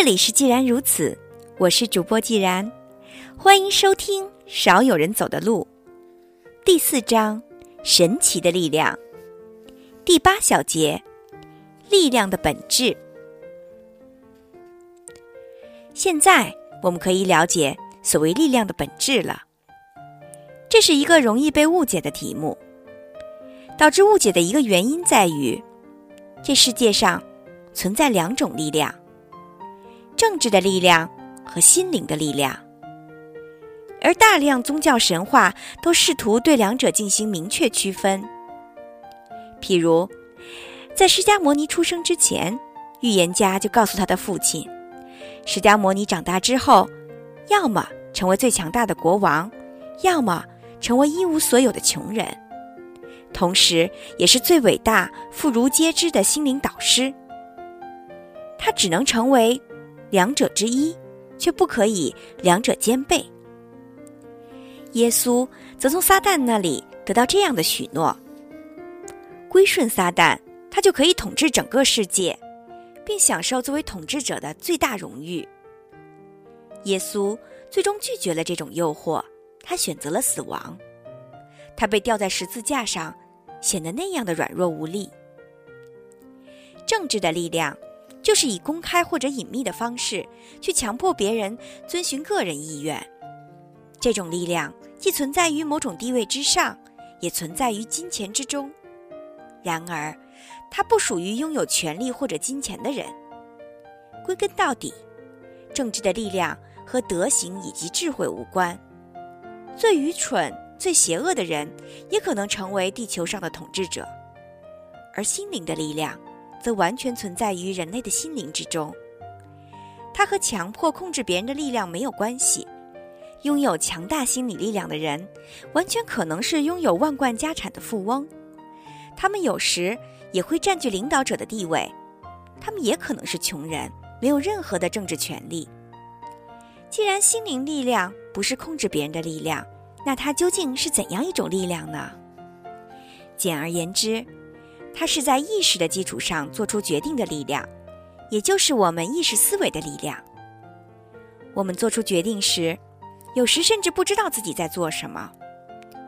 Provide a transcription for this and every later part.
这里是既然如此，我是主播既然，欢迎收听《少有人走的路》第四章：神奇的力量。第八小节：力量的本质。现在我们可以了解所谓力量的本质了。这是一个容易被误解的题目。导致误解的一个原因在于，这世界上存在两种力量。政治的力量和心灵的力量，而大量宗教神话都试图对两者进行明确区分。譬如，在释迦摩尼出生之前，预言家就告诉他的父亲，释迦摩尼长大之后，要么成为最强大的国王，要么成为一无所有的穷人，同时也是最伟大、妇孺皆知的心灵导师。他只能成为。两者之一，却不可以两者兼备。耶稣则从撒旦那里得到这样的许诺：归顺撒旦，他就可以统治整个世界，并享受作为统治者的最大荣誉。耶稣最终拒绝了这种诱惑，他选择了死亡。他被吊在十字架上，显得那样的软弱无力。政治的力量。就是以公开或者隐秘的方式去强迫别人遵循个人意愿，这种力量既存在于某种地位之上，也存在于金钱之中。然而，它不属于拥有权力或者金钱的人。归根到底，政治的力量和德行以及智慧无关。最愚蠢、最邪恶的人也可能成为地球上的统治者，而心灵的力量。则完全存在于人类的心灵之中。它和强迫控制别人的力量没有关系。拥有强大心理力量的人，完全可能是拥有万贯家产的富翁。他们有时也会占据领导者的地位。他们也可能是穷人，没有任何的政治权利。既然心灵力量不是控制别人的力量，那它究竟是怎样一种力量呢？简而言之。它是在意识的基础上做出决定的力量，也就是我们意识思维的力量。我们做出决定时，有时甚至不知道自己在做什么。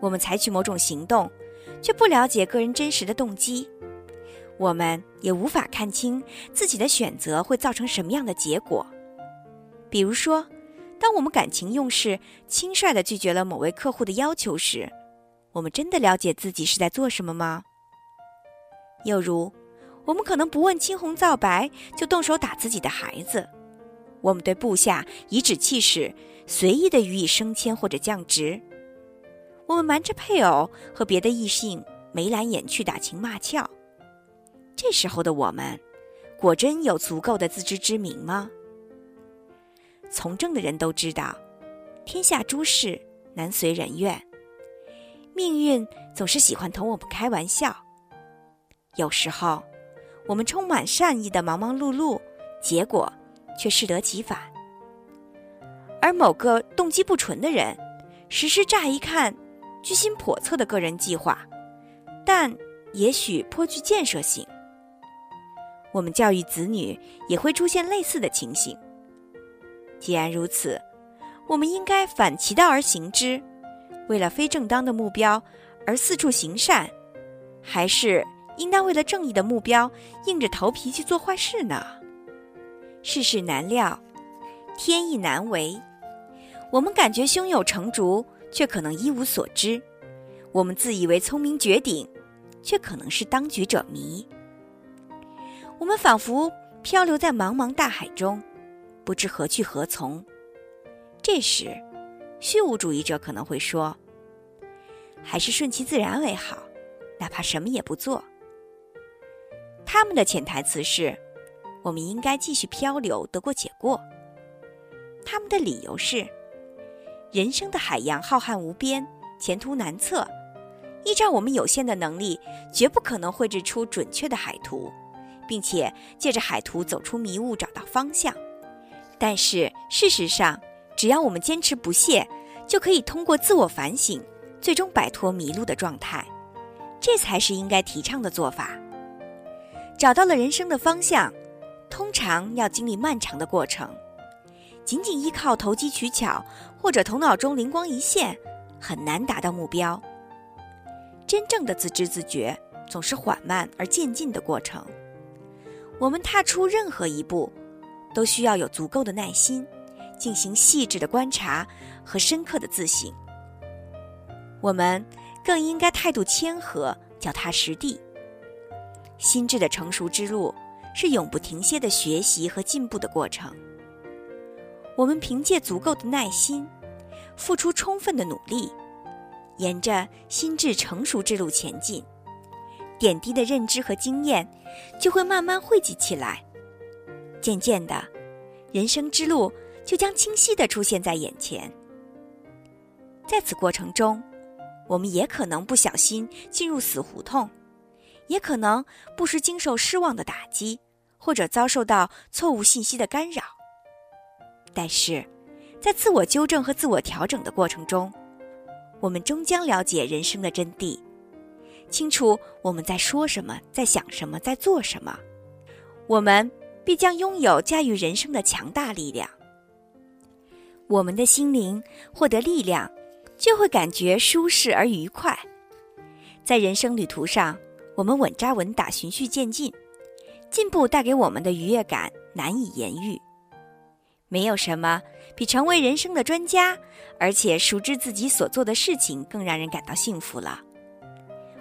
我们采取某种行动，却不了解个人真实的动机。我们也无法看清自己的选择会造成什么样的结果。比如说，当我们感情用事、轻率地拒绝了某位客户的要求时，我们真的了解自己是在做什么吗？又如，我们可能不问青红皂白就动手打自己的孩子；我们对部下颐指气使，随意的予以升迁或者降职；我们瞒着配偶和别的异性眉来眼去打情骂俏。这时候的我们，果真有足够的自知之明吗？从政的人都知道，天下诸事难随人愿，命运总是喜欢同我们开玩笑。有时候，我们充满善意的忙忙碌碌，结果却适得其反；而某个动机不纯的人，实施乍一看居心叵测的个人计划，但也许颇具建设性。我们教育子女也会出现类似的情形。既然如此，我们应该反其道而行之，为了非正当的目标而四处行善，还是？应当为了正义的目标，硬着头皮去做坏事呢？世事难料，天意难违。我们感觉胸有成竹，却可能一无所知；我们自以为聪明绝顶，却可能是当局者迷。我们仿佛漂流在茫茫大海中，不知何去何从。这时，虚无主义者可能会说：“还是顺其自然为好，哪怕什么也不做。”他们的潜台词是：我们应该继续漂流，得过且过。他们的理由是：人生的海洋浩瀚无边，前途难测。依照我们有限的能力，绝不可能绘制出准确的海图，并且借着海图走出迷雾，找到方向。但是事实上，只要我们坚持不懈，就可以通过自我反省，最终摆脱迷路的状态。这才是应该提倡的做法。找到了人生的方向，通常要经历漫长的过程，仅仅依靠投机取巧或者头脑中灵光一现，很难达到目标。真正的自知自觉总是缓慢而渐进的过程。我们踏出任何一步，都需要有足够的耐心，进行细致的观察和深刻的自省。我们更应该态度谦和，脚踏实地。心智的成熟之路是永不停歇的学习和进步的过程。我们凭借足够的耐心，付出充分的努力。沿着心智成熟之路前进，点滴的认知和经验就会慢慢汇集起来，渐渐的，人生之路就将清晰的出现在眼前。在此过程中，我们也可能不小心进入死胡同，也可能不时经受失望的打击，或者遭受到错误信息的干扰。但是，在自我纠正和自我调整的过程中，我们终将了解人生的真谛，清楚我们在说什么，在想什么，在做什么。我们必将拥有驾驭人生的强大力量。我们的心灵获得力量，就会感觉舒适而愉快。在人生旅途上，我们稳扎稳打，循序渐进，进步带给我们的愉悦感难以言喻。没有什么比成为人生的专家，而且熟知自己所做的事情更让人感到幸福了。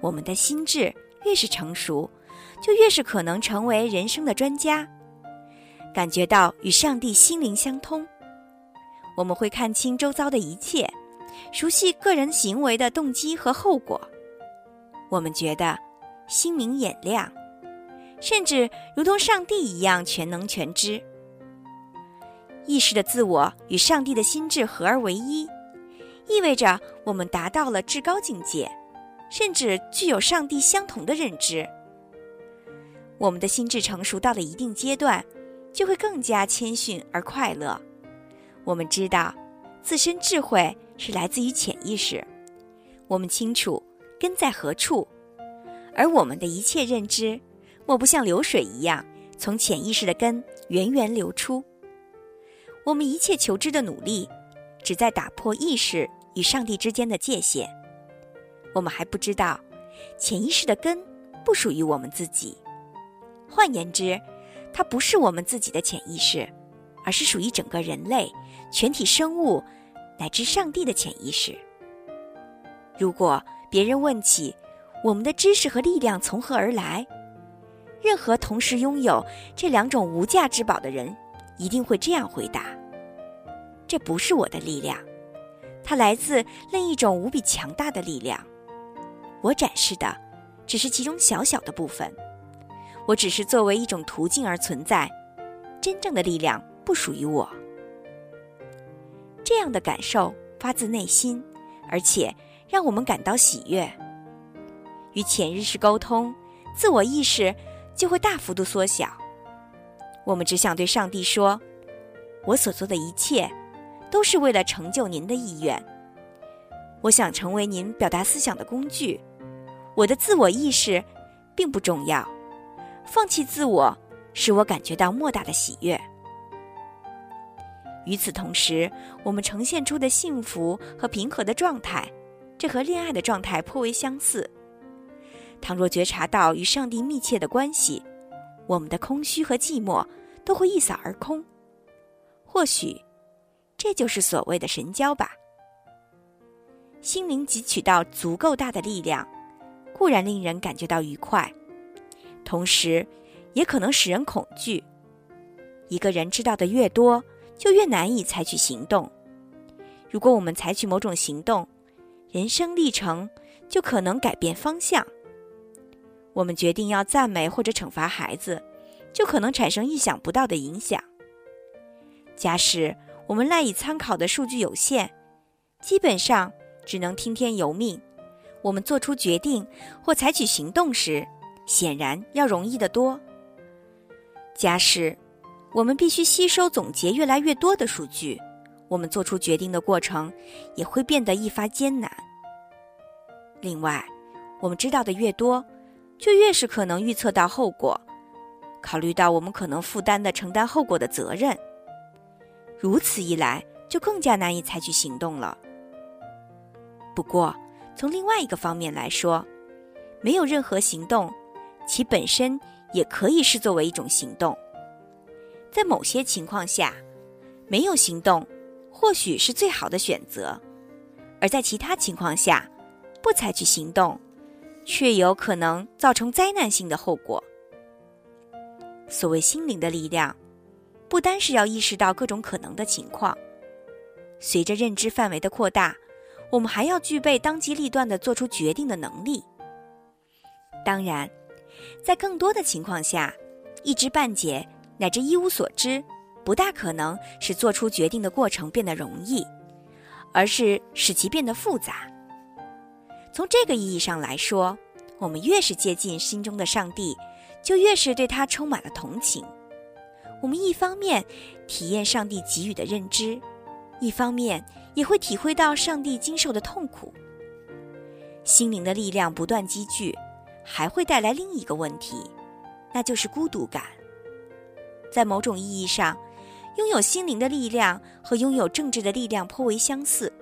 我们的心智越是成熟，就越是可能成为人生的专家，感觉到与上帝心灵相通。我们会看清周遭的一切，熟悉个人行为的动机和后果。我们觉得心明眼亮，甚至如同上帝一样全能全知。意识的自我与上帝的心智合而为一，意味着我们达到了至高境界，甚至具有上帝相同的认知。我们的心智成熟到了一定阶段，就会更加谦逊而快乐。我们知道，自身智慧是来自于潜意识，我们清楚根在何处，而我们的一切认知，莫不像流水一样，从潜意识的根源源流出。我们一切求知的努力，旨在打破意识与上帝之间的界限。我们还不知道，潜意识的根不属于我们自己。换言之，它不是我们自己的潜意识，而是属于整个人类、全体生物乃至上帝的潜意识。如果别人问起我们的知识和力量从何而来，任何同时拥有这两种无价之宝的人。一定会这样回答：“这不是我的力量，它来自另一种无比强大的力量。我展示的只是其中小小的部分，我只是作为一种途径而存在。真正的力量不属于我。”这样的感受发自内心，而且让我们感到喜悦。与潜意识沟通，自我意识就会大幅度缩小。我们只想对上帝说：“我所做的一切，都是为了成就您的意愿。我想成为您表达思想的工具。我的自我意识并不重要，放弃自我使我感觉到莫大的喜悦。与此同时，我们呈现出的幸福和平和的状态，这和恋爱的状态颇为相似。倘若觉察到与上帝密切的关系。”我们的空虚和寂寞都会一扫而空，或许这就是所谓的神交吧。心灵汲取到足够大的力量，固然令人感觉到愉快，同时也可能使人恐惧。一个人知道的越多，就越难以采取行动。如果我们采取某种行动，人生历程就可能改变方向。我们决定要赞美或者惩罚孩子，就可能产生意想不到的影响。假使我们赖以参考的数据有限，基本上只能听天由命。我们做出决定或采取行动时，显然要容易得多。假使我们必须吸收总结越来越多的数据，我们做出决定的过程也会变得愈发艰难。另外，我们知道的越多，就越是可能预测到后果，考虑到我们可能负担的承担后果的责任。如此一来，就更加难以采取行动了。不过，从另外一个方面来说，没有任何行动，其本身也可以视作为一种行动。在某些情况下，没有行动或许是最好的选择；而在其他情况下，不采取行动，却有可能造成灾难性的后果。所谓心灵的力量，不单是要意识到各种可能的情况，随着认知范围的扩大。我们还要具备当机立断的做出决定的能力。当然，在更多的情况下，一知半解乃至一无所知，不大可能使做出决定的过程变得容易，而是使其变得复杂。从这个意义上来说，我们越是接近心中的上帝，就越是对他充满了同情。我们一方面体验上帝给予的认知。一方面也会体会到上帝经受的痛苦，心灵的力量不断积聚，还会带来另一个问题，那就是孤独感。在某种意义上，拥有心灵的力量和拥有政治的力量颇为相似。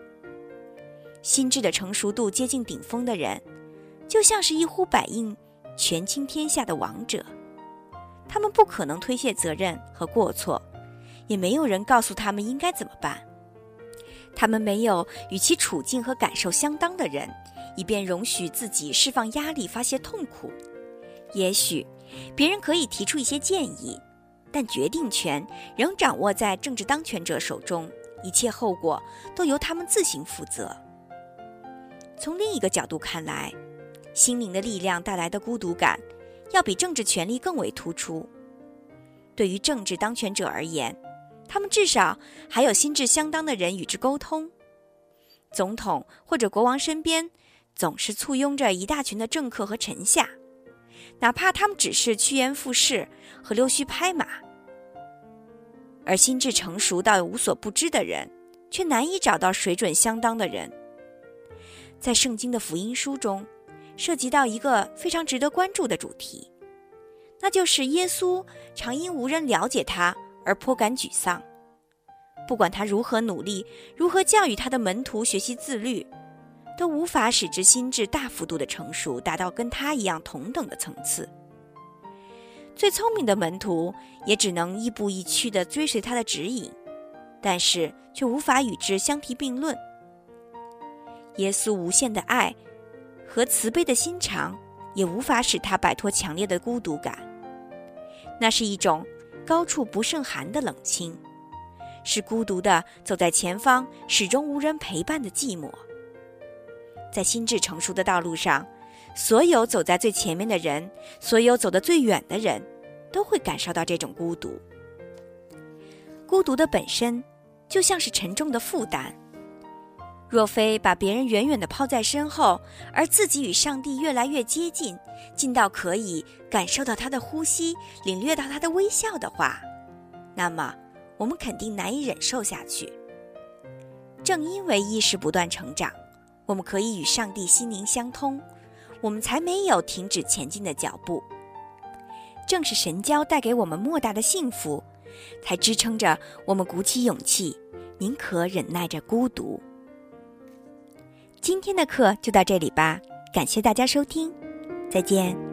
心智的成熟度接近顶峰的人，就像是一呼百应、权倾天下的王者，他们不可能推卸责任和过错，也没有人告诉他们应该怎么办。他们没有与其处境和感受相当的人，以便容许自己释放压力、发泄痛苦。也许别人可以提出一些建议，但决定权仍掌握在政治当权者手中，一切后果都由他们自行负责。从另一个角度看来，心灵的力量带来的孤独感，要比政治权力更为突出。对于政治当权者而言，他们至少还有心智相当的人与之沟通。总统或者国王身边总是簇拥着一大群的政客和臣下，哪怕他们只是趋炎附势和溜须拍马。而心智成熟到无所不知的人，却难以找到水准相当的人。在圣经的福音书中，涉及到一个非常值得关注的主题，那就是耶稣常因无人了解他。而颇感沮丧。不管他如何努力，如何教育他的门徒学习自律，都无法使之心智大幅度的成熟，达到跟他一样同等的层次。最聪明的门徒也只能亦步亦趋地追随他的指引，但是却无法与之相提并论。耶稣无限的爱和慈悲的心肠，也无法使他摆脱强烈的孤独感。那是一种。高处不胜寒的冷清，是孤独的走在前方，始终无人陪伴的寂寞。在心智成熟的道路上，所有走在最前面的人，所有走得最远的人，都会感受到这种孤独。孤独的本身，就像是沉重的负担。若非把别人远远地抛在身后，而自己与上帝越来越接近，近到可以感受到他的呼吸，领略到他的微笑的话，那么我们肯定难以忍受下去。正因为意识不断成长，我们可以与上帝心灵相通，我们才没有停止前进的脚步。正是神交带给我们莫大的幸福，才支撑着我们鼓起勇气，宁可忍耐着孤独。今天的课就到这里吧，感谢大家收听，再见。